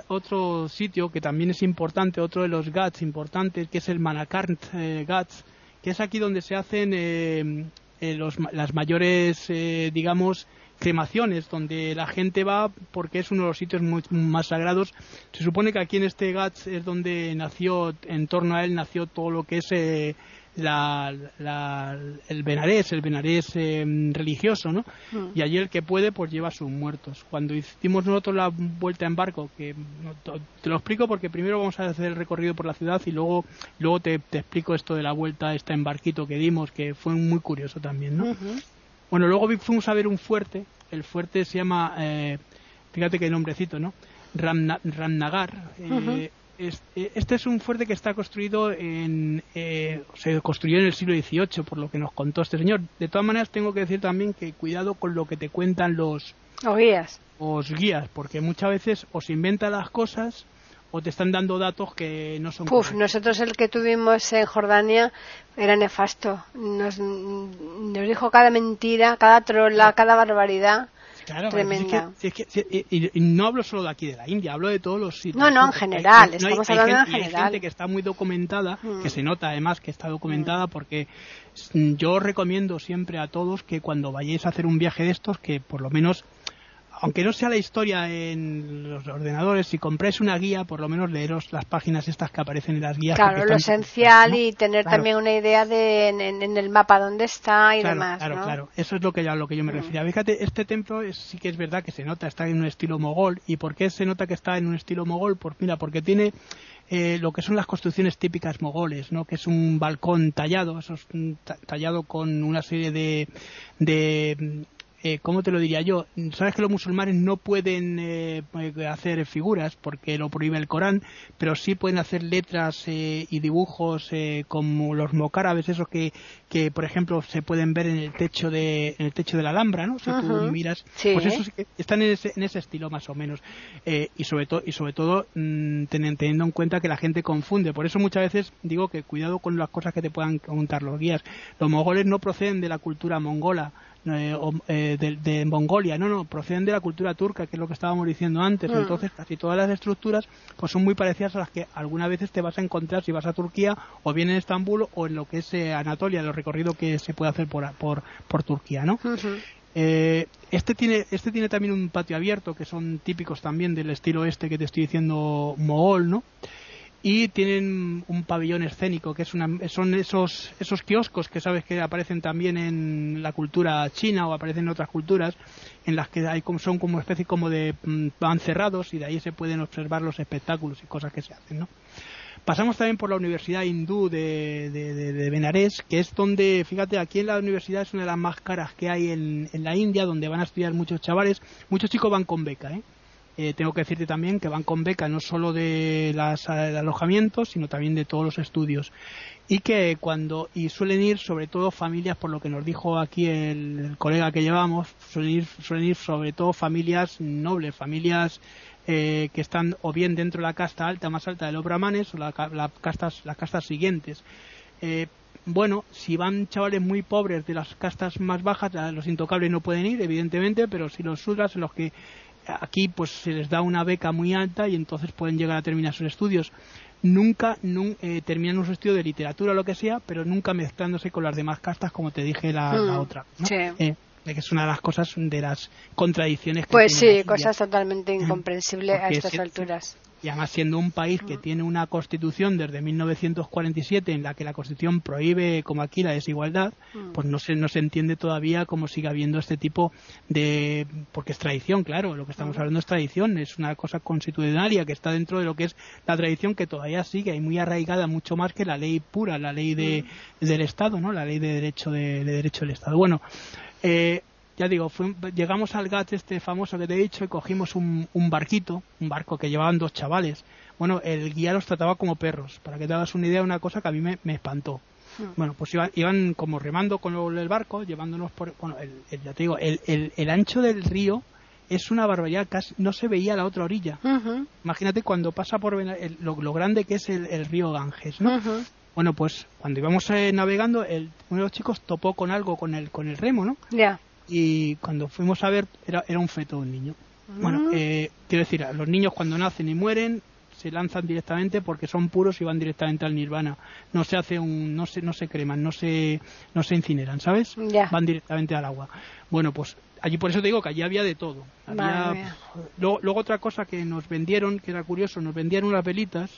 otro sitio que también es importante, otro de los GATS importantes, que es el Manakarnt eh, GATS, que es aquí donde se hacen eh, los, las mayores, digamos, cremaciones, donde la gente va porque es uno de los sitios más sagrados. Se supone que aquí en este GATS es donde nació, en torno a él nació todo lo que es la, el benarés, el benarés em, religioso, ¿no? Mm. Y allí el que puede, pues lleva sus muertos. Cuando hicimos nosotros la vuelta en barco, que te lo explico porque primero vamos a hacer el recorrido por la ciudad y luego, luego te, explico esto de la vuelta esta en barquito que dimos, que fue muy curioso también, ¿no? Bueno, luego fuimos a ver un fuerte, el fuerte se llama, eh, fíjate qué nombrecito, ¿no? Ramnagar. Eh, eh, este es un fuerte que está construido en. Eh, se construyó en el siglo XVIII, por lo que nos contó este señor. De todas maneras, tengo que decir también que cuidado con lo que te cuentan los. Los guías. Los guías, porque muchas veces os inventan las cosas o te están dando datos que no son. Puf, nosotros el que tuvimos en Jordania era nefasto. Nos, nos dijo cada mentira, cada trola, cada barbaridad. Claro, Tremenda. y, no hablo solo de aquí de la India, hablo de todos los sitios. No, no, en general, estamos hablando en general. Hay gente que está muy documentada, mm. que se nota además que está documentada, mm. porque yo recomiendo siempre a todos que cuando vayáis a hacer un viaje de estos, que por lo menos aunque no sea la historia en los ordenadores, si compráis una guía, por lo menos leeros las páginas estas que aparecen en las guías. Claro, lo esencial y tener también una idea de en, el mapa dónde está y demás. Claro, claro, eso es lo que, a lo que yo me mm. refería. Fíjate, este templo sí que es verdad que se nota, está en un estilo mogol. ¿Y por qué se nota que está en un estilo mogol? Pues mira, porque tiene eh, lo que son las construcciones típicas mogoles, ¿no? que es un balcón tallado, eso es tallado con una serie de, de eh, ¿cómo te lo diría yo? Sabes que los musulmanes no pueden eh, hacer figuras porque lo prohíbe el Corán, pero sí pueden hacer letras eh, y dibujos eh, como los mocárabes, esos que, que, por ejemplo, se pueden ver en el techo de, en el techo de la Alhambra, ¿no? Si tú miras, pues esos están en ese, en ese estilo más o menos. y sobre todo, y sobre todo mm, teniendo en cuenta que la gente confunde. Por eso muchas veces digo que cuidado con las cosas que te puedan contar los guías. Los mongoles no proceden de la cultura mongola eh, eh, de, Mongolia, no, no, proceden de la cultura turca, que es lo que estábamos diciendo antes. Mm. Entonces, casi todas las estructuras pues son muy parecidas a las que algunas veces te vas a encontrar si vas a Turquía o bien en Estambul o en lo que es eh, Anatolia, el recorrido que se puede hacer por, por, por Turquía, ¿no? este tiene este tiene también un patio abierto que son típicos también del estilo este que te estoy diciendo mogol no y tienen un pabellón escénico que es una, son esos esos kioscos que sabes que aparecen también en la cultura china o aparecen en otras culturas en las que hay son como especie como de mm, van cerrados y de ahí se pueden observar los espectáculos y cosas que se hacen no Pasamos también por la Universidad Hindú de, de, Benares, que es donde, fíjate, aquí en la universidad es una de las más caras que hay en, en la India, donde van a estudiar muchos chavales. Muchos chicos van con beca, ¿eh? Eh, tengo que decirte también que van con beca no solo de los alojamientos, sino también de todos los estudios. Y que cuando, y suelen ir sobre todo familias, por lo que nos dijo aquí el, colega que llevamos, suelen ir, suelen ir sobre todo familias nobles, familias eh, que están o bien dentro de la casta alta, más alta de los brahmanes, o la, castas, las castas siguientes. Eh, bueno, si van chavales muy pobres de las castas más bajas, los intocables no pueden ir, evidentemente, pero si los sudras, los que aquí pues se les da una beca muy alta y entonces pueden llegar a terminar sus estudios. Nunca eh, terminan un estudio de literatura o lo que sea, pero nunca mezclándose con las demás castas, como te dije la, hmm, otra. Eh, que es una de las cosas de las contradicciones que pues sí cosas totalmente incomprensibles a estas alturas y además siendo un país que tiene una constitución desde 1947 en la que la constitución prohíbe como aquí la desigualdad, mm. pues no se, no se entiende todavía cómo sigue habiendo este tipo de... porque es tradición, claro, lo que estamos hablando es tradición, es una cosa constitucionaria que está dentro de lo que es la tradición que todavía sigue y muy arraigada mucho más que la ley pura, la ley de, del Estado, ¿no? La ley de derecho, de, de derecho del Estado. Bueno, eh, ya digo, llegamos al GAT este famoso que te he dicho y cogimos un, barquito, un barco que llevaban dos chavales. Bueno, el guía los trataba como perros. Para que te hagas una idea, una cosa que a mí me, espantó. Hmm. Bueno, pues iban, como remando con el barco, llevándonos por... Bueno, el, ya te digo, el, ancho del río es una barbaridad, casi no se veía la otra orilla. Imagínate cuando pasa por lo, grande que es el, río Ganges, ¿no? Bueno, pues cuando íbamos eh, navegando, el, uno de los chicos topó con algo con el, con el remo, ¿no? Ya y cuando fuimos a ver era, era un feto un niño. Bueno, ah. eh, quiero decir, los niños cuando nacen y mueren se lanzan directamente porque son puros y van directamente al nirvana. No se hace un, no se, no se creman, no se, no se incineran, ¿sabes? Van directamente al agua. Bueno, pues allí por eso te digo que allí había de todo. luego, luego, otra cosa que nos vendieron, que era curioso, nos vendieron unas velitas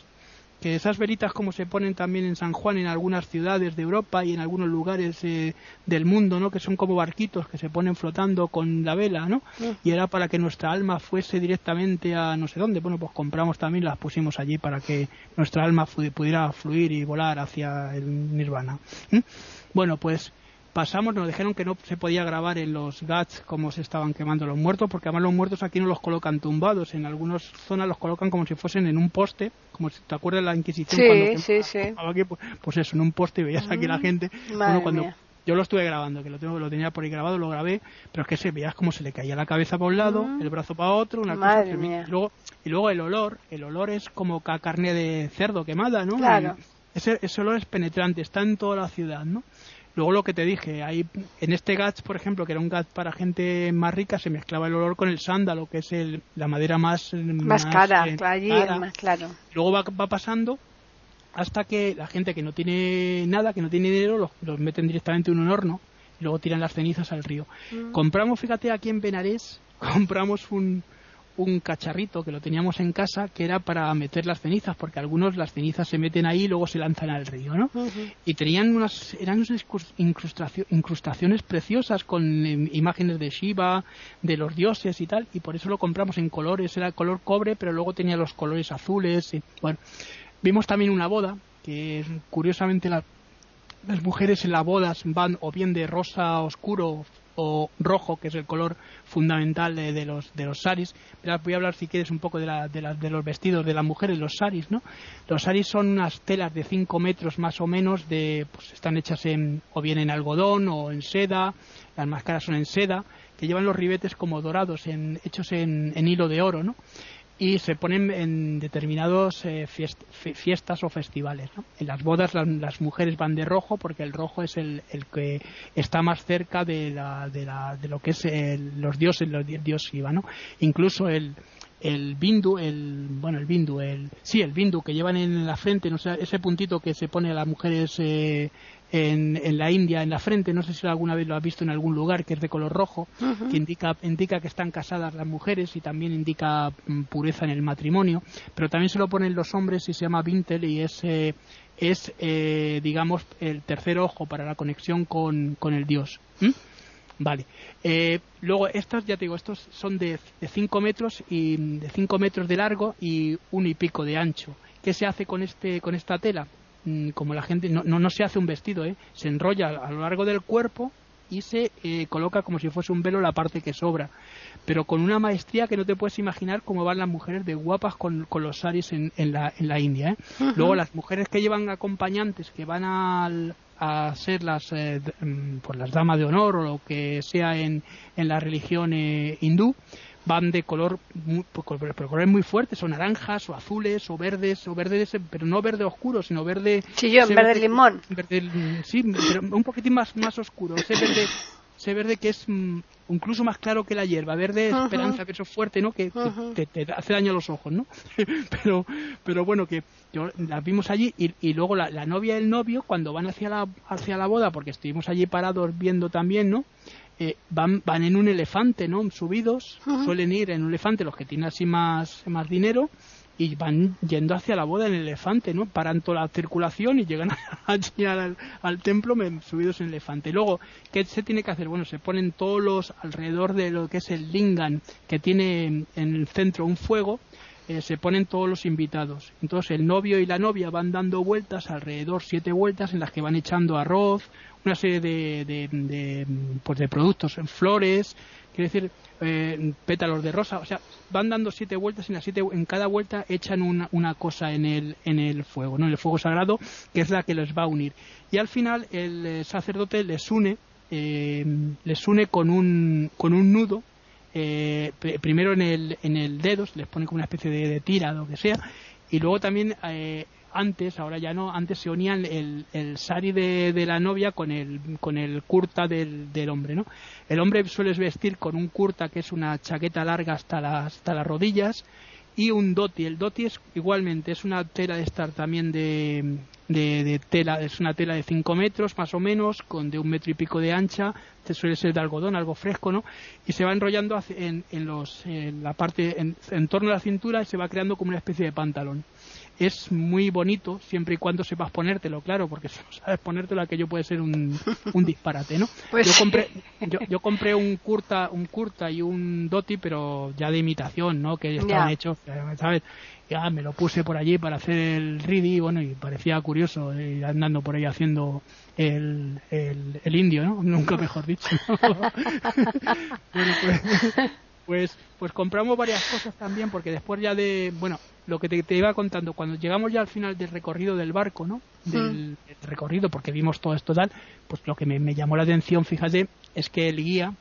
que esas velitas como se ponen también en San Juan en algunas ciudades de Europa y en algunos lugares eh, del mundo, ¿no? Que son como barquitos que se ponen flotando con la vela, ¿no? Y era para que nuestra alma fuese directamente a no sé dónde. Bueno, pues compramos también, las pusimos allí para que nuestra alma pudiera fluir y volar hacia el nirvana. Bueno, pues pasamos, nos dijeron que no se podía grabar en los GATS cómo se estaban quemando los muertos, porque además los muertos aquí no los colocan tumbados, en algunas zonas los colocan como si fuesen en un poste, como si te acuerdas de la Inquisición cuando sí, sí. Aquí, pues, pues, eso, en un poste y veías aquí la mm, gente. Bueno, cuando yo lo estuve grabando, que lo tengo, lo tenía por ahí grabado, lo grabé, pero es que se veías como se le caía la cabeza para un lado, mm. el brazo para otro, una cosa y luego y luego el olor, el olor es como carne de cerdo quemada, ¿no? Claro. ese, ese olor es penetrante, está en toda la ciudad, ¿no? Luego lo que te dije, ahí en este GATS, por ejemplo, que era un GATS para gente más rica, se mezclaba el olor con el sándalo, que es el, la madera más... Más, cara, eh, allí más claro. Luego va, va, pasando hasta que la gente que no tiene nada, que no tiene dinero, los, meten directamente en un horno y luego tiran las cenizas al río. Mm. Compramos, fíjate, aquí en Benarés, compramos un, un cacharrito que lo teníamos en casa que era para meter las cenizas, porque algunos las cenizas se meten ahí y luego se lanzan al río, ¿no? Y tenían unas, eran unas incrustaciones preciosas con em, imágenes de Shiva, de los dioses y tal, y por eso lo compramos en colores, era color cobre, pero luego tenía los colores azules, y, bueno. Vimos también una boda, que curiosamente las mujeres en las bodas van o bien de rosa oscuro o rojo, que es el color fundamental de, los de los saris. Voy a hablar, si quieres, un poco de, la, de, de, los vestidos de las mujeres, los saris, ¿no? Los saris son unas telas de 5 metros más o menos, de, pues están hechas en, o bien en algodón o en seda, las máscaras son en seda, que llevan los ribetes como dorados, en, hechos en, en hilo de oro, ¿no? Y se ponen en determinados eh, fiestas o festivales. En las bodas las, mujeres van de rojo porque el rojo es el, que está más cerca de, la, de, la, de lo que es los dioses, los dios Shiva. ¿no? Incluso el, el bindu, el bueno el bindu, el sí el bindu que llevan en la frente, no sé, ese puntito que se pone a las mujeres eh, en, en, la India en la frente, no sé si alguna vez lo has visto en algún lugar, que es de color rojo, que indica, indica que están casadas las mujeres y también indica mm, pureza en el matrimonio, pero también se lo ponen los hombres y se llama Bintel y es, eh, es eh, digamos, el tercer ojo para la conexión con, con el dios. Vale. Eh, luego, estos, ya te digo, estos son de 5 metros y de 5 metros de largo y un y pico de ancho ¿qué se hace con, este, con esta tela? Mm, como la gente, no, no, se hace un vestido, ¿eh? se enrolla a lo largo del cuerpo y se eh, coloca como si fuese un velo la parte que sobra. Pero con una maestría que no te puedes imaginar cómo van las mujeres de guapas con, los saris en, la, en la India. ¿eh? Luego las mujeres que llevan acompañantes, que van a ser las, eh, mm, pues las damas de honor o lo que sea en, en la religión hindú, van de color muy, pues, colores muy fuertes, son naranjas o azules o verdes o verdes, pero no verde oscuro, sino verde. Chillón, verde, verde limón. sí, pero un poquitín más, más oscuro. Ese verde, ese verde que es mm, incluso más claro que la hierba, verde esperanza, que eso fuerte, ¿no? Que, te, hace daño a los ojos, ¿no? pero, pero bueno, que yo, las vimos allí y, y luego la, la, novia y el novio, cuando van hacia la, hacia la boda, porque estuvimos allí parados viendo también, ¿no? Eh, van, van en un elefante, ¿no? Subidos, suelen ir en un elefante los que tienen así más, más dinero y van yendo hacia la boda en el elefante, ¿no? Paran toda la circulación y llegan allí al, al templo subidos en el elefante. Luego, ¿qué se tiene que hacer? Bueno, se ponen todos los alrededor de lo que es el lingam, que tiene en el centro un fuego, eh, se ponen todos los invitados. Entonces el novio y la novia van dando vueltas, alrededor siete vueltas, en las que van echando arroz, una serie de, de, pues de productos, en flores, quiere decir eh, pétalos de rosa, o sea, van dando siete vueltas y en, las siete, en cada vuelta echan una, una, cosa en el, en el fuego, ¿no? en el fuego sagrado, que es la que les va a unir. Y al final el eh, sacerdote les une, les une con un, con un nudo eh, primero en el, en el dedo, se les pone como una especie de, tira o lo que sea, y luego también eh, antes, ahora ya no, antes se unían el, el sari de, de, la novia con el, con el kurta del, del, hombre, ¿no? El hombre suele vestir con un kurta que es una chaqueta larga hasta las, hasta las rodillas y un doti. El doti es igualmente, es una tela de estar también de, de, tela, es una tela de 5 metros más o menos, con de un metro y pico de ancha, suele ser de algodón, algo fresco, ¿no? Y se va enrollando en, en, los, en la parte, en, torno a la cintura y se va creando como una especie de pantalón. Es muy bonito siempre y cuando sepas ponértelo, claro, porque si no sabes ponértelo aquello puede ser un, un disparate, ¿no? Pues yo, compré, yo, yo, compré un curta, un curta y un doti, pero ya de imitación, ¿no? Que estaban hechos, ¿sabes? ya me lo puse por allí para hacer el ready bueno y parecía curioso ir andando por ahí haciendo el, el, indio no nunca mejor dicho bueno pues, pues, pues compramos varias cosas también porque después ya de bueno lo que te, iba contando cuando llegamos ya al final del recorrido del barco no del, recorrido porque vimos todo esto tal pues lo que me, me llamó la atención fíjate es que el guía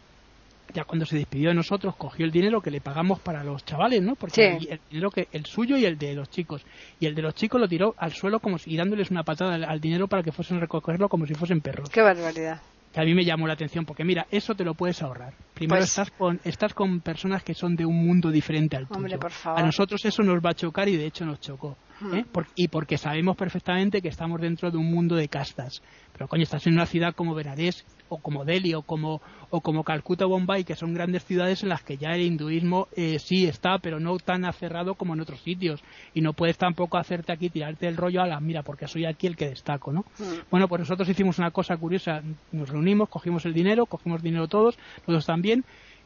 ya cuando se despidió de nosotros cogió el dinero que le pagamos para los chavales, ¿no? Porque el, dinero que el suyo y el de los chicos y el de los chicos lo tiró al suelo como si y dándoles una patada al, dinero para que fuesen a recogerlo como si fuesen perros. Qué barbaridad. Que a mí me llamó la atención porque mira, eso te lo puedes ahorrar. Primero pues estás con estás con personas que son de un mundo diferente al tuyo. A nosotros eso nos va a chocar y de hecho nos chocó. ¿Eh? Y porque sabemos perfectamente que estamos dentro de un mundo de castas. Pero coño, estás en una ciudad como Benares o como Delhi o como, o como Calcuta o Bombay, que son grandes ciudades en las que ya el hinduismo eh, sí está, pero no tan aferrado como en otros sitios. Y no puedes tampoco hacerte aquí, tirarte el rollo a la mira, porque soy aquí el que destaco, ¿no? Bueno, pues nosotros hicimos una cosa curiosa. Nos reunimos, cogimos el dinero, cogimos dinero todos, nosotros también,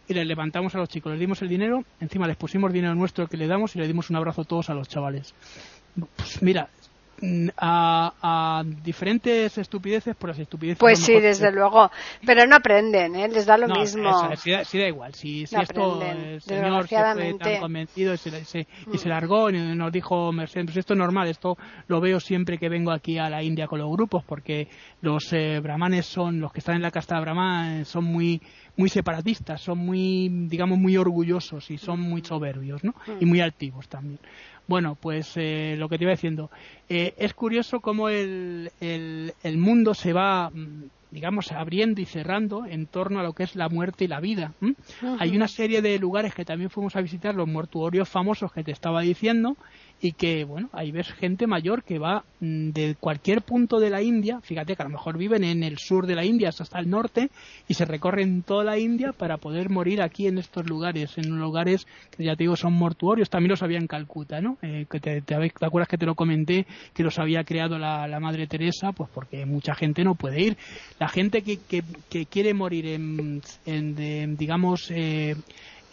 y les levantamos a los chicos, les dimos el dinero, encima les pusimos dinero nuestro que le damos y le dimos un abrazo todos a los chavales. Pues mira, a, a, diferentes estupideces por las estupideces. Pues sí, desde luego. Pero no aprenden, ¿eh? les da lo mismo. sí, da igual. Si, si esto el señor se fue tan convencido y se, y se largó y nos dijo Mercedes, pues esto es normal, esto lo veo siempre que vengo aquí a la India con los grupos, porque los eh, brahmanes son, los que están en la casta de brahman, son muy muy separatistas, son muy, digamos, muy orgullosos y son muy soberbios, ¿no? Y muy altivos también. Bueno, pues eh, lo que te iba diciendo, eh, es curioso cómo el, el, el, mundo se va, mm, digamos, abriendo y cerrando en torno a lo que es la muerte y la vida. Hay una serie de lugares que también fuimos a visitar, los mortuorios famosos que te estaba diciendo, y que, bueno, ahí ves gente mayor que va mm, de cualquier punto de la India, fíjate que a lo mejor viven en el sur de la India hasta el norte y se recorren toda la India para poder morir aquí en estos lugares, en lugares que ya te digo son mortuorios, también los había en Calcuta, ¿no? Eh, que te, te, acuerdas que te lo comenté, que los había creado la, la, Madre Teresa, pues porque mucha gente no puede ir. La gente que, que, que quiere morir en, en digamos, eh,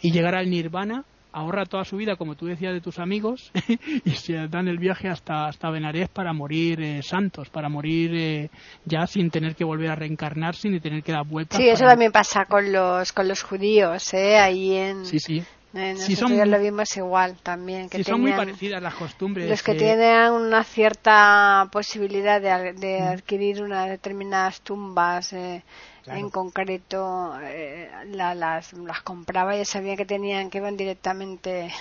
y llegar al nirvana, ahorra toda su vida, como tú decías, de tus amigos y se dan el viaje hasta, hasta Benarés para morir eh, santos, para morir eh, ya sin tener que volver a reencarnarse ni tener que dar vueltas. Sí, eso también pasa con los, con los judíos, ¿eh? Ahí en... Sí, sí. Sí, son, lo vimos igual también. Que son muy parecidas las costumbres. Los que tienen una cierta posibilidad de, de adquirir una determinadas tumbas eh, en concreto eh, las, las compraba y sabía que tenían que iban directamente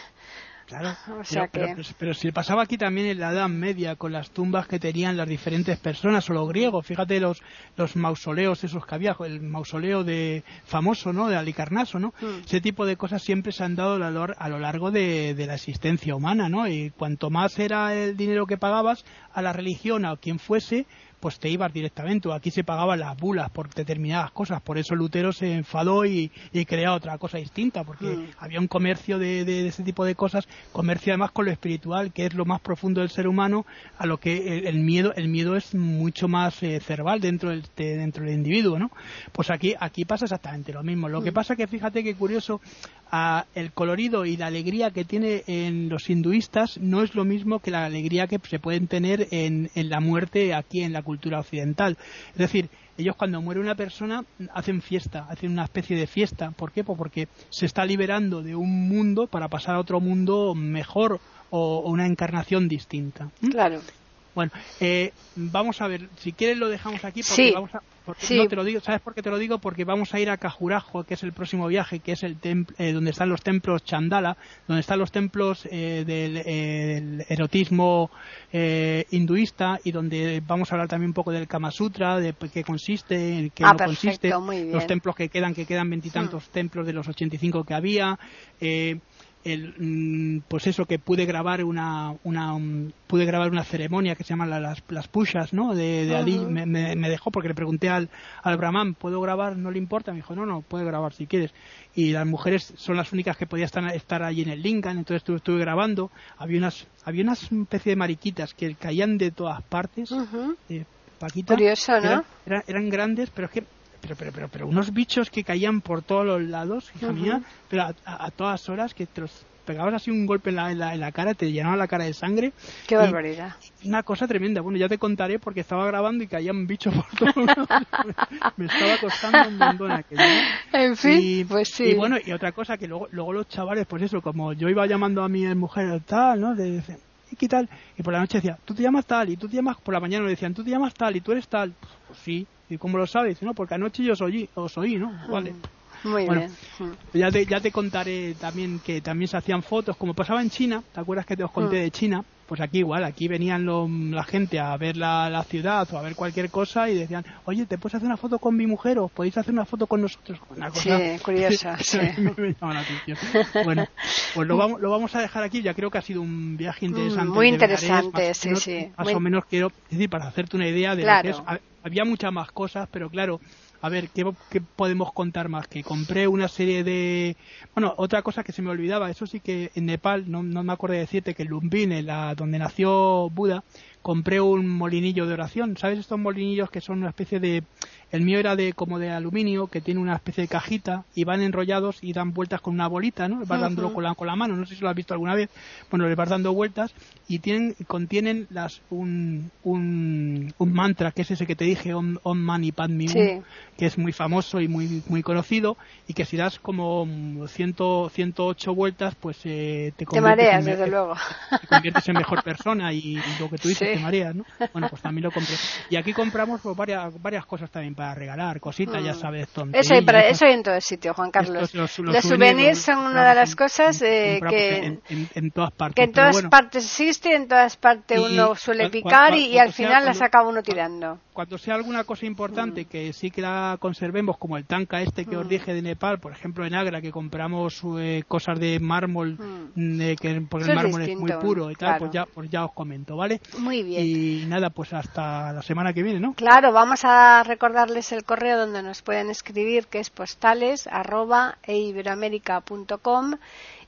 Claro, pero, si pasaba aquí también en la Edad Media con las tumbas que tenían las diferentes personas o los griegos, fíjate los, los mausoleos esos que había, el mausoleo de famoso, ¿no? De Alicarnaso, ¿no? Mm. Ese tipo de cosas siempre se han dado a lo largo de, de, la existencia humana, ¿no? Y cuanto más era el dinero que pagabas a la religión, a quien fuese, pues te ibas directamente. Aquí se pagaban las bulas por determinadas cosas. Por eso Lutero se enfadó y, y creó otra cosa distinta, porque mm. había un comercio de, ese tipo de cosas, comercio además con lo espiritual, que es lo más profundo del ser humano, a lo que el, miedo el miedo es mucho más eh, cerval dentro del, dentro del individuo, ¿no? Pues aquí, aquí pasa exactamente lo mismo. Lo que mm. pasa que fíjate que curioso, el colorido y la alegría que tiene en los hinduistas no es lo mismo que la alegría que se pueden tener en, en la muerte aquí en la cultura Es decir, ellos cuando muere una persona hacen fiesta, hacen una especie de fiesta. ¿Por qué? Pues porque se está liberando de un mundo para pasar a otro mundo mejor o, una encarnación distinta. ¿Mm? Claro. Bueno, eh, vamos a ver, si quieres lo dejamos aquí porque vamos a, no te lo digo, ¿sabes por qué te lo digo? Porque vamos a ir a Cajurajo, que es el próximo viaje, que es el eh, donde están los templos Chandala, donde están los templos eh, del, erotismo hinduista y donde vamos a hablar también un poco del Kama Sutra, de qué consiste, en qué ah, no consiste, los templos que quedan, que quedan veintitantos hmm. templos de los 85 que había. Eh, el, mm, pues eso que pude grabar una, una pude grabar una ceremonia que se llama las, las pushas no de, de me, me, dejó porque le pregunté al, al brahman puedo grabar no le importa me dijo no no puede grabar si quieres y las mujeres son las únicas que podían estar, estar allí en el Lincoln entonces estuve, estuve grabando. Había unas había una especie de mariquitas que caían de todas partes. Eh, Curioso, ¿no? eran, eran, grandes pero es que pero, pero, pero, pero unos bichos que caían por todos los lados, hija mía, pero a, todas horas que te los pegabas así un golpe en la, en la, cara, te llenaba la cara de sangre. Qué barbaridad. Una cosa tremenda. Bueno, ya te contaré porque estaba grabando y caían bichos por todos lados. Me estaba costando un montón aquello. En fin, pues sí. Y bueno, y otra cosa que luego, luego los chavales, pues eso, como yo iba llamando a mi mujer tal, ¿no? De, ¿y qué tal? Y por la noche decía, tú te llamas tal, y tú te llamas, por la mañana me decían, tú te llamas tal, y tú eres tal. Pues sí, ¿Y cómo lo sabes? No, porque anoche yo soy, os oí, ¿no? Vale. Muy bien. Ya te, ya te contaré también que también se hacían fotos, como pasaba en China, ¿te acuerdas que te os conté mm. de China? Pues aquí igual, aquí venían la gente a ver la, ciudad o a ver cualquier cosa y decían, oye, ¿te puedes hacer una foto con mi mujer o podéis hacer una foto con nosotros? Una cosa, sí, curiosa. sí. Bueno, pues lo vamos, lo vamos a dejar aquí, ya creo que ha sido un viaje mm, interesante. Muy interesante, sí, sí. Más o menos quiero decir, para hacerte una idea de lo que es. Había muchas más cosas, pero claro, a ver, ¿qué, podemos contar más? Que compré una serie de... Bueno, otra cosa que se me olvidaba, eso sí que en Nepal, no, no me acuerdo de decirte que en Lumbini, la, donde nació Buda, compré un molinillo de oración. ¿Sabes estos molinillos que son una especie de el mío era de como de aluminio, que tiene una especie de cajita y van enrollados y dan vueltas con una bolita, ¿no? Vas dándolo con la, con la mano, no sé si lo has visto alguna vez. Bueno, le vas dando vueltas y tienen contienen las un, un, un mantra que es ese que te dije, Om, Om Mani Padme que es muy famoso y muy muy conocido y que si das como 100, 108 vueltas, pues eh, te, te mareas, desde luego. Te conviertes en mejor persona y, lo que tú dices te mareas, ¿no? Bueno, pues también lo compré. Y aquí compramos pues, varias varias cosas también para regalar cositas, ya mm. sabes, Eso hay, para, eso hay en todo el sitio, Juan Carlos. los, souvenirs son una de las cosas eh, que, en, todas partes. Que en todas partes existe, en todas partes uno suele picar y, al final las acaba uno tirando. Cuando sea alguna cosa importante mm. que sí que la conservemos, como el tanca este que os mm. dije de Nepal, por ejemplo en Agra, que compramos eh, cosas de mármol, que, porque el mármol es muy puro y tal, pues, ya, pues ya os comento, ¿vale? Muy bien. Y nada, pues hasta la semana que viene, ¿no? Claro, vamos a recordar el correo donde nos pueden escribir, que es postales arroba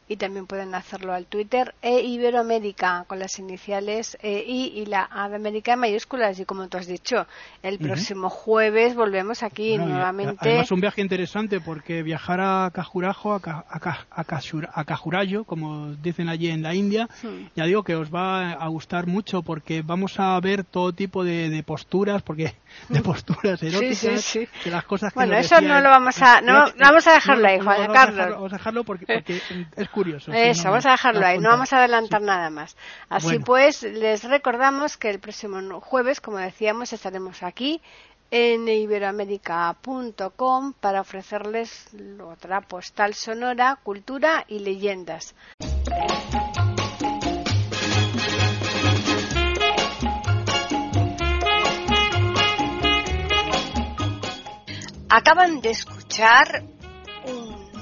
y también pueden hacerlo al Twitter e Iberoamérica con las iniciales e, I y la A de América en mayúsculas y como tú has dicho, el próximo jueves volvemos aquí nuevamente. Además un viaje interesante porque viajar a Cajurajo, a, a, Cajurayo, como dicen allí en la India, ya digo que os va a gustar mucho porque vamos a ver todo tipo de, posturas, porque de posturas eróticas, que las cosas que Bueno, eso no lo vamos a, no, vamos a dejarlo ahí, Juan Carlos. Vamos a dejarlo porque, porque es curioso. Eso, vamos a dejarlo ahí, no vamos a adelantar nada más. Así pues, les recordamos que el próximo jueves, como decíamos, estaremos aquí en iberoamérica.com para ofrecerles otra postal sonora, cultura y leyendas. Acaban de escuchar